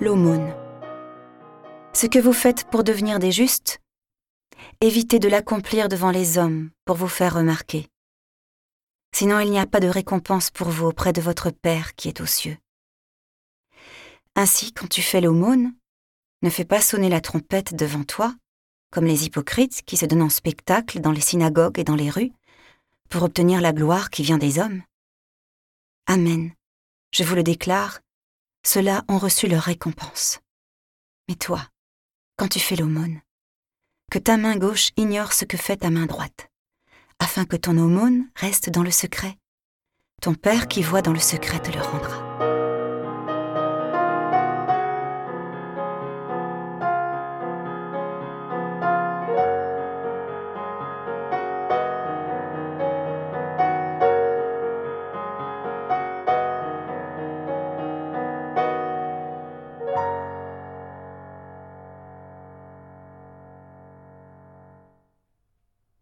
L'aumône. Ce que vous faites pour devenir des justes, évitez de l'accomplir devant les hommes pour vous faire remarquer. Sinon il n'y a pas de récompense pour vous auprès de votre Père qui est aux cieux. Ainsi, quand tu fais l'aumône, ne fais pas sonner la trompette devant toi, comme les hypocrites qui se donnent en spectacle dans les synagogues et dans les rues, pour obtenir la gloire qui vient des hommes. Amen, je vous le déclare, ceux-là ont reçu leur récompense. Mais toi, quand tu fais l'aumône, que ta main gauche ignore ce que fait ta main droite, afin que ton aumône reste dans le secret. Ton Père qui voit dans le secret te le rendra.